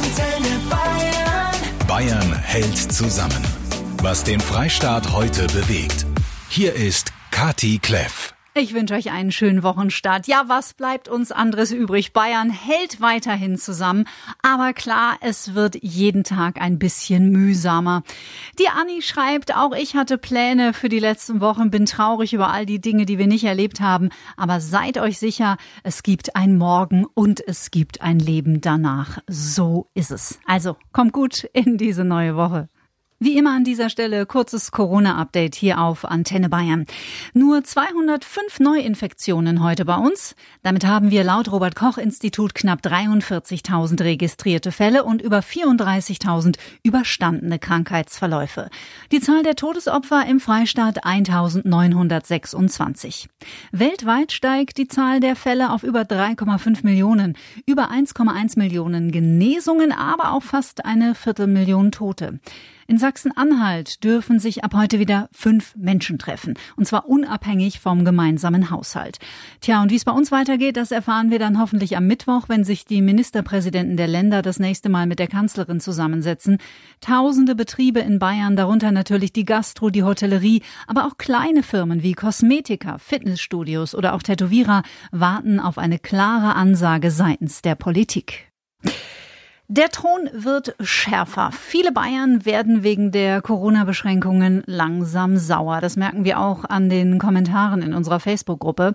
Antenne Bayern. Bayern hält zusammen. Was den Freistaat heute bewegt. Hier ist Kati Kleff. Ich wünsche euch einen schönen Wochenstart. Ja, was bleibt uns anderes übrig? Bayern hält weiterhin zusammen. Aber klar, es wird jeden Tag ein bisschen mühsamer. Die Anni schreibt, auch ich hatte Pläne für die letzten Wochen, bin traurig über all die Dinge, die wir nicht erlebt haben. Aber seid euch sicher, es gibt ein Morgen und es gibt ein Leben danach. So ist es. Also, kommt gut in diese neue Woche. Wie immer an dieser Stelle kurzes Corona-Update hier auf Antenne Bayern. Nur 205 Neuinfektionen heute bei uns. Damit haben wir laut Robert Koch Institut knapp 43.000 registrierte Fälle und über 34.000 überstandene Krankheitsverläufe. Die Zahl der Todesopfer im Freistaat 1.926. Weltweit steigt die Zahl der Fälle auf über 3,5 Millionen, über 1,1 Millionen Genesungen, aber auch fast eine Viertelmillion Tote. In Sachsen-Anhalt dürfen sich ab heute wieder fünf Menschen treffen. Und zwar unabhängig vom gemeinsamen Haushalt. Tja, und wie es bei uns weitergeht, das erfahren wir dann hoffentlich am Mittwoch, wenn sich die Ministerpräsidenten der Länder das nächste Mal mit der Kanzlerin zusammensetzen. Tausende Betriebe in Bayern, darunter natürlich die Gastro, die Hotellerie, aber auch kleine Firmen wie Kosmetika, Fitnessstudios oder auch Tätowierer warten auf eine klare Ansage seitens der Politik. Der Ton wird schärfer. Viele Bayern werden wegen der Corona-Beschränkungen langsam sauer. Das merken wir auch an den Kommentaren in unserer Facebook-Gruppe.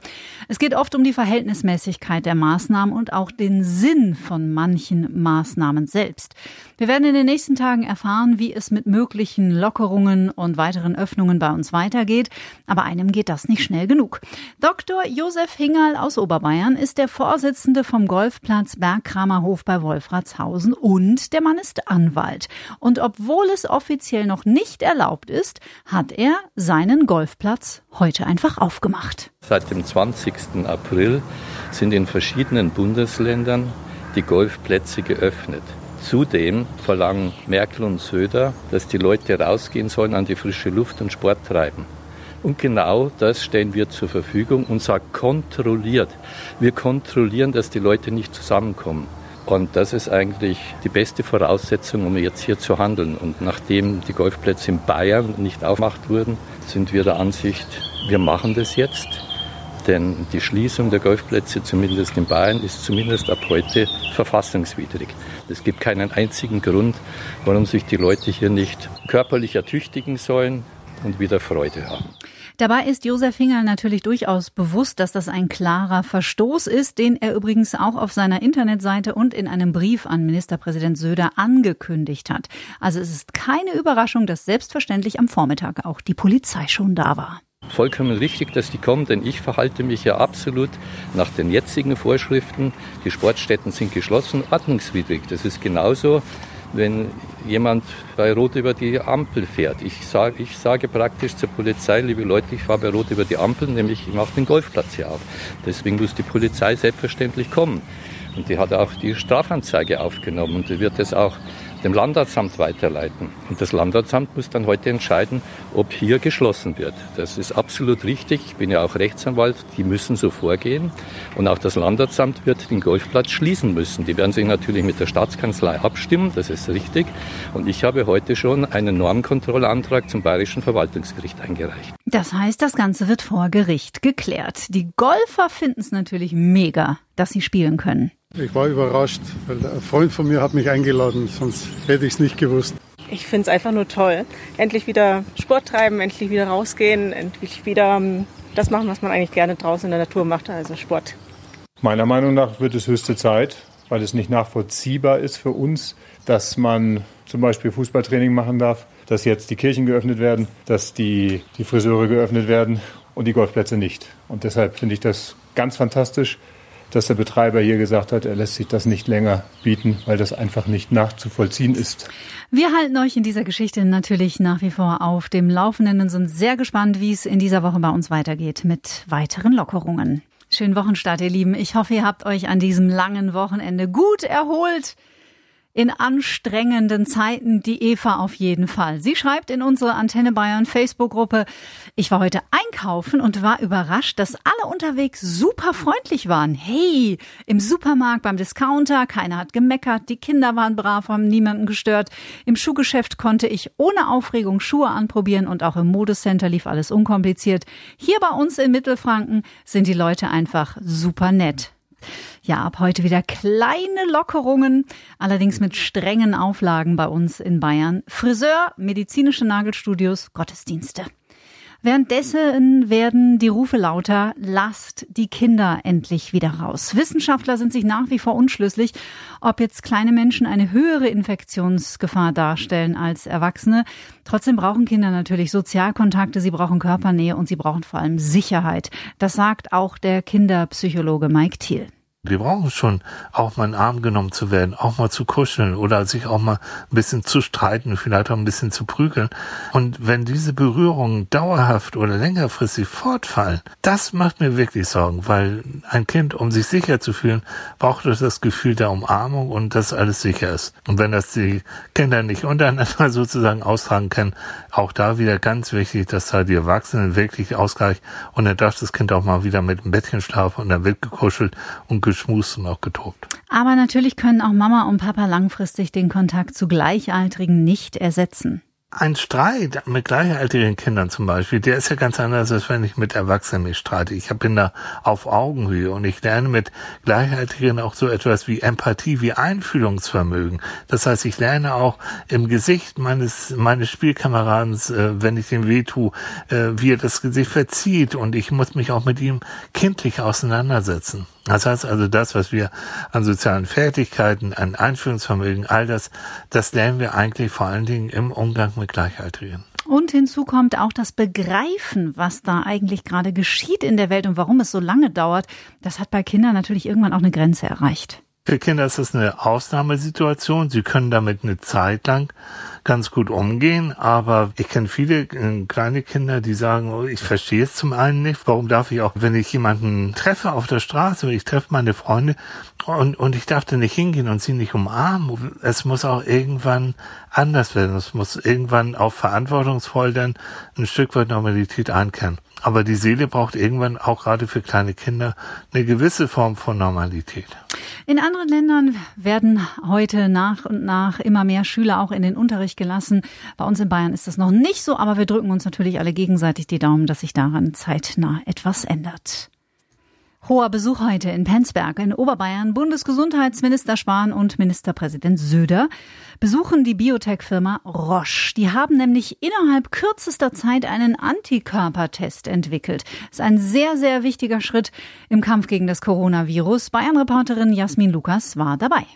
Es geht oft um die Verhältnismäßigkeit der Maßnahmen und auch den Sinn von manchen Maßnahmen selbst. Wir werden in den nächsten Tagen erfahren, wie es mit möglichen Lockerungen und weiteren Öffnungen bei uns weitergeht. Aber einem geht das nicht schnell genug. Dr. Josef Hingerl aus Oberbayern ist der Vorsitzende vom Golfplatz Bergkramerhof bei Wolfratshausen und der Mann ist Anwalt. Und obwohl es offiziell noch nicht erlaubt ist, hat er seinen Golfplatz heute einfach aufgemacht. Seit dem 20. April sind in verschiedenen Bundesländern die Golfplätze geöffnet. Zudem verlangen Merkel und Söder, dass die Leute rausgehen sollen an die frische Luft und Sport treiben. Und genau das stellen wir zur Verfügung und zwar kontrolliert. Wir kontrollieren, dass die Leute nicht zusammenkommen. Und das ist eigentlich die beste Voraussetzung, um jetzt hier zu handeln. Und nachdem die Golfplätze in Bayern nicht aufgemacht wurden, sind wir der Ansicht, wir machen das jetzt. Denn die Schließung der Golfplätze, zumindest in Bayern, ist zumindest ab heute verfassungswidrig. Es gibt keinen einzigen Grund, warum sich die Leute hier nicht körperlich ertüchtigen sollen und wieder Freude haben. Dabei ist Josef Hingerl natürlich durchaus bewusst, dass das ein klarer Verstoß ist, den er übrigens auch auf seiner Internetseite und in einem Brief an Ministerpräsident Söder angekündigt hat. Also es ist keine Überraschung, dass selbstverständlich am Vormittag auch die Polizei schon da war. Vollkommen richtig, dass die kommen, denn ich verhalte mich ja absolut nach den jetzigen Vorschriften. Die Sportstätten sind geschlossen, ordnungswidrig. Das ist genauso, wenn jemand bei Rot über die Ampel fährt. Ich sage, ich sage praktisch zur Polizei, liebe Leute, ich fahre bei Rot über die Ampel, nämlich ich mache den Golfplatz hier auf. Deswegen muss die Polizei selbstverständlich kommen. Und die hat auch die Strafanzeige aufgenommen und die wird es auch dem Landratsamt weiterleiten. Und das Landratsamt muss dann heute entscheiden, ob hier geschlossen wird. Das ist absolut richtig. Ich bin ja auch Rechtsanwalt. Die müssen so vorgehen. Und auch das Landratsamt wird den Golfplatz schließen müssen. Die werden sich natürlich mit der Staatskanzlei abstimmen. Das ist richtig. Und ich habe heute schon einen Normkontrollantrag zum Bayerischen Verwaltungsgericht eingereicht. Das heißt, das Ganze wird vor Gericht geklärt. Die Golfer finden es natürlich mega, dass sie spielen können. Ich war überrascht, weil ein Freund von mir hat mich eingeladen, sonst hätte ich es nicht gewusst. Ich finde es einfach nur toll. Endlich wieder Sport treiben, endlich wieder rausgehen, endlich wieder ähm, das machen, was man eigentlich gerne draußen in der Natur macht, also Sport. Meiner Meinung nach wird es höchste Zeit, weil es nicht nachvollziehbar ist für uns, dass man zum Beispiel Fußballtraining machen darf, dass jetzt die Kirchen geöffnet werden, dass die, die Friseure geöffnet werden und die Golfplätze nicht. Und deshalb finde ich das ganz fantastisch, dass der Betreiber hier gesagt hat, er lässt sich das nicht länger bieten, weil das einfach nicht nachzuvollziehen ist. Wir halten euch in dieser Geschichte natürlich nach wie vor auf dem Laufenden und sind sehr gespannt, wie es in dieser Woche bei uns weitergeht mit weiteren Lockerungen. Schönen Wochenstart, ihr Lieben. Ich hoffe, ihr habt euch an diesem langen Wochenende gut erholt. In anstrengenden Zeiten die Eva auf jeden Fall. Sie schreibt in unsere Antenne Bayern Facebook-Gruppe, ich war heute einkaufen und war überrascht, dass alle unterwegs super freundlich waren. Hey, im Supermarkt, beim Discounter, keiner hat gemeckert, die Kinder waren brav, haben niemanden gestört. Im Schuhgeschäft konnte ich ohne Aufregung Schuhe anprobieren und auch im Modecenter lief alles unkompliziert. Hier bei uns in Mittelfranken sind die Leute einfach super nett. Ja, ab heute wieder kleine Lockerungen, allerdings mit strengen Auflagen bei uns in Bayern. Friseur, medizinische Nagelstudios, Gottesdienste. Währenddessen werden die Rufe lauter, lasst die Kinder endlich wieder raus. Wissenschaftler sind sich nach wie vor unschlüssig, ob jetzt kleine Menschen eine höhere Infektionsgefahr darstellen als Erwachsene. Trotzdem brauchen Kinder natürlich Sozialkontakte, sie brauchen Körpernähe und sie brauchen vor allem Sicherheit. Das sagt auch der Kinderpsychologe Mike Thiel. Wir brauchen schon auch mal in den Arm genommen zu werden, auch mal zu kuscheln oder sich auch mal ein bisschen zu streiten, vielleicht auch ein bisschen zu prügeln. Und wenn diese Berührungen dauerhaft oder längerfristig fortfallen, das macht mir wirklich Sorgen, weil ein Kind, um sich sicher zu fühlen, braucht das Gefühl der Umarmung und dass alles sicher ist. Und wenn das die Kinder nicht untereinander sozusagen austragen können, auch da wieder ganz wichtig, dass da die Erwachsenen wirklich Ausgleich und dann darf das Kind auch mal wieder mit dem Bettchen schlafen und dann wird gekuschelt und geschmust und auch getobt. Aber natürlich können auch Mama und Papa langfristig den Kontakt zu Gleichaltrigen nicht ersetzen ein Streit mit gleichaltrigen Kindern zum Beispiel, der ist ja ganz anders, als wenn ich mit Erwachsenen mich streite. Ich bin da auf Augenhöhe und ich lerne mit Gleichaltrigen auch so etwas wie Empathie, wie Einfühlungsvermögen. Das heißt, ich lerne auch im Gesicht meines, meines Spielkameradens, äh, wenn ich dem weh tue, äh, wie er das Gesicht verzieht und ich muss mich auch mit ihm kindlich auseinandersetzen. Das heißt also, das, was wir an sozialen Fertigkeiten, an Einführungsvermögen, all das, das lernen wir eigentlich vor allen Dingen im Umgang mit Gleichaltrigen. Und hinzu kommt auch das Begreifen, was da eigentlich gerade geschieht in der Welt und warum es so lange dauert. Das hat bei Kindern natürlich irgendwann auch eine Grenze erreicht. Für Kinder ist das eine Ausnahmesituation. Sie können damit eine Zeit lang ganz gut umgehen, aber ich kenne viele äh, kleine Kinder, die sagen, oh, ich verstehe es zum einen nicht, warum darf ich auch, wenn ich jemanden treffe auf der Straße, ich treffe meine Freunde und, und ich darf da nicht hingehen und sie nicht umarmen. Es muss auch irgendwann anders werden. Es muss irgendwann auch verantwortungsvoll dann ein Stück weit Normalität einkehren. Aber die Seele braucht irgendwann auch gerade für kleine Kinder eine gewisse Form von Normalität. In anderen Ländern werden heute nach und nach immer mehr Schüler auch in den Unterricht gelassen. Bei uns in Bayern ist das noch nicht so, aber wir drücken uns natürlich alle gegenseitig die Daumen, dass sich daran zeitnah etwas ändert. Hoher Besuch heute in Penzberg in Oberbayern. Bundesgesundheitsminister Spahn und Ministerpräsident Söder besuchen die Biotech-Firma Roche. Die haben nämlich innerhalb kürzester Zeit einen Antikörpertest entwickelt. Das ist ein sehr, sehr wichtiger Schritt im Kampf gegen das Coronavirus. Bayern-Reporterin Jasmin Lukas war dabei.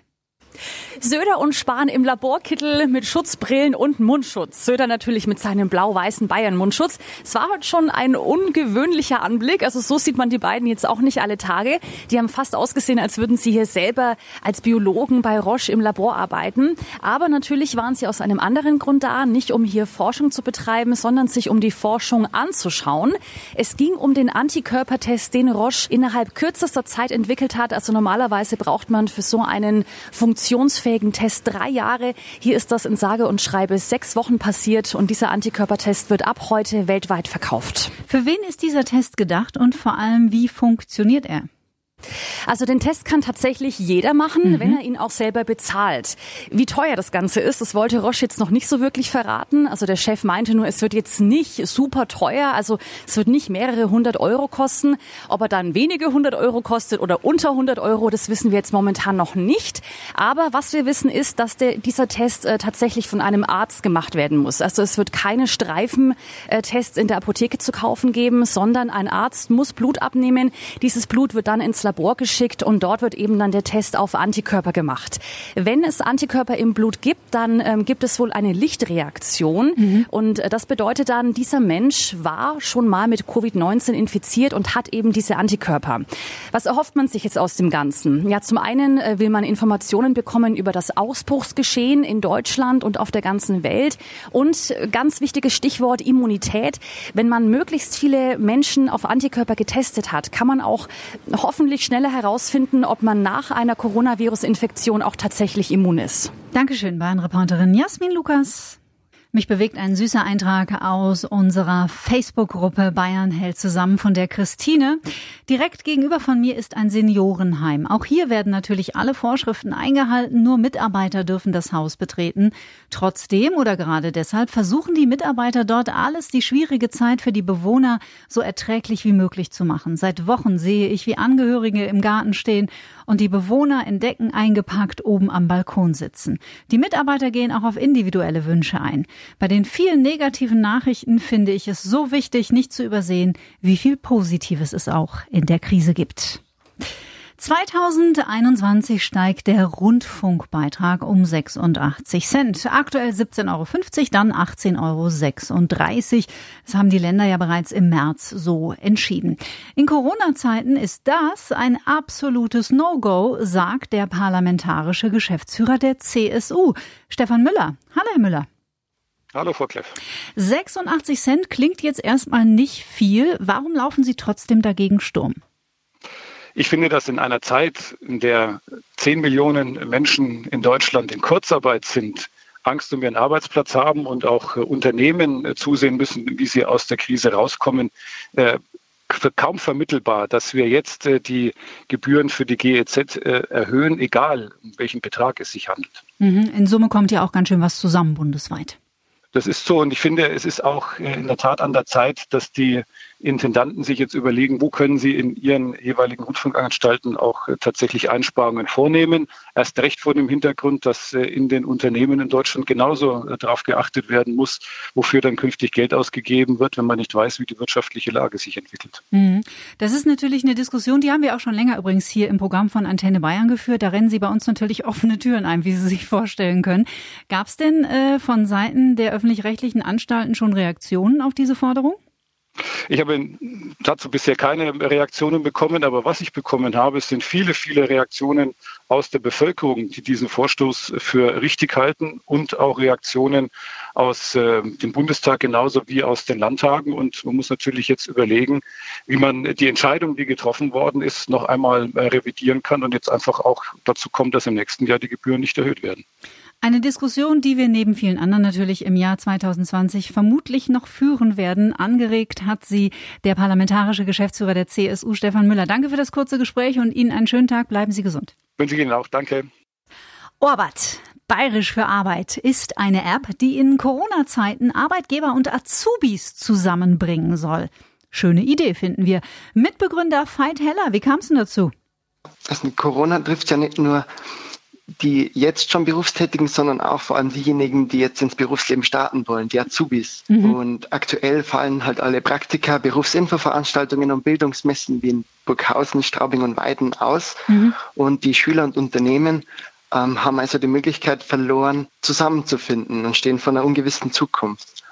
Söder und Spahn im Laborkittel mit Schutzbrillen und Mundschutz. Söder natürlich mit seinem blau-weißen Bayern-Mundschutz. Es war heute schon ein ungewöhnlicher Anblick. Also so sieht man die beiden jetzt auch nicht alle Tage. Die haben fast ausgesehen, als würden sie hier selber als Biologen bei Roche im Labor arbeiten. Aber natürlich waren sie aus einem anderen Grund da, nicht um hier Forschung zu betreiben, sondern sich um die Forschung anzuschauen. Es ging um den Antikörpertest, den Roche innerhalb kürzester Zeit entwickelt hat. Also normalerweise braucht man für so einen funktionsfähigen funktionsfähigen Test drei Jahre. Hier ist das in sage und schreibe sechs Wochen passiert und dieser Antikörpertest wird ab heute weltweit verkauft. Für wen ist dieser Test gedacht und vor allem wie funktioniert er? Also den Test kann tatsächlich jeder machen, mhm. wenn er ihn auch selber bezahlt. Wie teuer das Ganze ist, das wollte Roche jetzt noch nicht so wirklich verraten. Also der Chef meinte nur, es wird jetzt nicht super teuer, also es wird nicht mehrere hundert Euro kosten. Ob er dann wenige hundert Euro kostet oder unter hundert Euro, das wissen wir jetzt momentan noch nicht. Aber was wir wissen ist, dass der, dieser Test äh, tatsächlich von einem Arzt gemacht werden muss. Also es wird keine Streifentests in der Apotheke zu kaufen geben, sondern ein Arzt muss Blut abnehmen. Dieses Blut wird dann ins Labor geschickt und dort wird eben dann der Test auf Antikörper gemacht. Wenn es Antikörper im Blut gibt, dann ähm, gibt es wohl eine Lichtreaktion mhm. und äh, das bedeutet dann, dieser Mensch war schon mal mit Covid-19 infiziert und hat eben diese Antikörper. Was erhofft man sich jetzt aus dem Ganzen? Ja, zum einen äh, will man Informationen bekommen über das Ausbruchsgeschehen in Deutschland und auf der ganzen Welt und äh, ganz wichtiges Stichwort Immunität. Wenn man möglichst viele Menschen auf Antikörper getestet hat, kann man auch hoffentlich natürlich schneller herausfinden, ob man nach einer Coronavirus-Infektion auch tatsächlich immun ist. Dankeschön, Bayern-Reporterin Jasmin Lukas. Mich bewegt ein süßer Eintrag aus unserer Facebook-Gruppe Bayern hält zusammen von der Christine. Direkt gegenüber von mir ist ein Seniorenheim. Auch hier werden natürlich alle Vorschriften eingehalten, nur Mitarbeiter dürfen das Haus betreten. Trotzdem oder gerade deshalb versuchen die Mitarbeiter dort alles, die schwierige Zeit für die Bewohner so erträglich wie möglich zu machen. Seit Wochen sehe ich, wie Angehörige im Garten stehen und die Bewohner in Decken eingepackt oben am Balkon sitzen. Die Mitarbeiter gehen auch auf individuelle Wünsche ein. Bei den vielen negativen Nachrichten finde ich es so wichtig, nicht zu übersehen, wie viel Positives es auch in der Krise gibt. 2021 steigt der Rundfunkbeitrag um 86 Cent. Aktuell 17,50 Euro, dann 18,36 Euro. Das haben die Länder ja bereits im März so entschieden. In Corona-Zeiten ist das ein absolutes No-Go, sagt der parlamentarische Geschäftsführer der CSU, Stefan Müller. Hallo, Herr Müller. Hallo, Frau Kleff. 86 Cent klingt jetzt erstmal nicht viel. Warum laufen Sie trotzdem dagegen Sturm? Ich finde, dass in einer Zeit, in der 10 Millionen Menschen in Deutschland in Kurzarbeit sind, Angst um ihren Arbeitsplatz haben und auch äh, Unternehmen äh, zusehen müssen, wie sie aus der Krise rauskommen, äh, kaum vermittelbar, dass wir jetzt die Gebühren für die GEZ erhöhen, egal um welchen Betrag es sich handelt. Mhm. In Summe kommt ja auch ganz schön was zusammen bundesweit. Das ist so. Und ich finde, es ist auch in der Tat an der Zeit, dass die Intendanten sich jetzt überlegen, wo können sie in ihren jeweiligen Rundfunkanstalten auch äh, tatsächlich Einsparungen vornehmen. Erst recht vor dem Hintergrund, dass äh, in den Unternehmen in Deutschland genauso äh, darauf geachtet werden muss, wofür dann künftig Geld ausgegeben wird, wenn man nicht weiß, wie die wirtschaftliche Lage sich entwickelt. Mhm. Das ist natürlich eine Diskussion, die haben wir auch schon länger übrigens hier im Programm von Antenne Bayern geführt. Da rennen Sie bei uns natürlich offene Türen ein, wie Sie sich vorstellen können. Gab es denn von Seiten der öffentlich-rechtlichen Anstalten schon Reaktionen auf diese Forderung? Ich habe dazu bisher keine Reaktionen bekommen, aber was ich bekommen habe, sind viele, viele Reaktionen aus der Bevölkerung, die diesen Vorstoß für richtig halten und auch Reaktionen aus äh, dem Bundestag genauso wie aus den Landtagen. Und man muss natürlich jetzt überlegen, wie man die Entscheidung, die getroffen worden ist, noch einmal äh, revidieren kann und jetzt einfach auch dazu kommt, dass im nächsten Jahr die Gebühren nicht erhöht werden. Eine Diskussion, die wir neben vielen anderen natürlich im Jahr 2020 vermutlich noch führen werden. Angeregt hat sie der parlamentarische Geschäftsführer der CSU, Stefan Müller. Danke für das kurze Gespräch und Ihnen einen schönen Tag. Bleiben Sie gesund. Wünsche ich Ihnen auch. Danke. Orbat. Bayerisch für Arbeit ist eine App, die in Corona-Zeiten Arbeitgeber und Azubis zusammenbringen soll. Schöne Idee, finden wir. Mitbegründer Veit Heller, wie kam es denn dazu? Also Corona trifft ja nicht nur die jetzt schon Berufstätigen, sondern auch vor allem diejenigen, die jetzt ins Berufsleben starten wollen, die Azubis. Mhm. Und aktuell fallen halt alle Praktika, Berufsinfoveranstaltungen und Bildungsmessen wie in Burghausen, Straubing und Weiden aus. Mhm. Und die Schüler und Unternehmen ähm, haben also die Möglichkeit verloren, zusammenzufinden und stehen vor einer ungewissen Zukunft.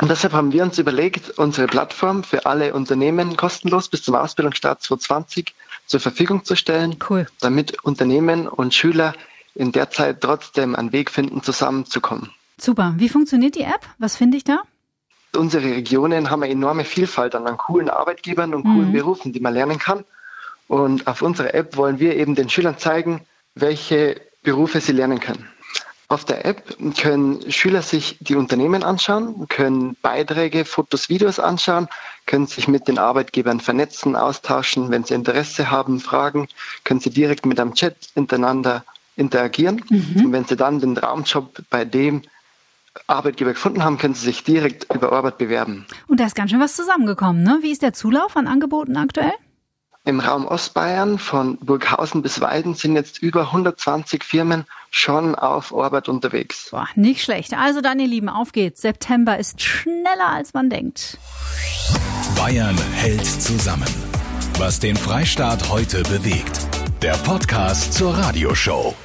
Und deshalb haben wir uns überlegt, unsere Plattform für alle Unternehmen kostenlos bis zum Ausbildungsstart 2020 zur Verfügung zu stellen, cool. damit Unternehmen und Schüler in der Zeit trotzdem einen Weg finden, zusammenzukommen. Super. Wie funktioniert die App? Was finde ich da? Unsere Regionen haben eine enorme Vielfalt an coolen Arbeitgebern und coolen mhm. Berufen, die man lernen kann. Und auf unserer App wollen wir eben den Schülern zeigen, welche Berufe sie lernen können. Auf der App können Schüler sich die Unternehmen anschauen, können Beiträge, Fotos, Videos anschauen, können sich mit den Arbeitgebern vernetzen, austauschen, wenn sie Interesse haben, Fragen, können sie direkt mit einem Chat miteinander interagieren. Mhm. Und wenn Sie dann den Traumjob bei dem Arbeitgeber gefunden haben, können Sie sich direkt über Arbeit bewerben. Und da ist ganz schön was zusammengekommen. Ne? Wie ist der Zulauf an Angeboten aktuell? Im Raum Ostbayern von Burghausen bis Weiden sind jetzt über 120 Firmen schon auf Arbeit unterwegs. Boah, nicht schlecht. Also dann, ihr Lieben, auf geht's. September ist schneller, als man denkt. Bayern hält zusammen. Was den Freistaat heute bewegt. Der Podcast zur Radioshow.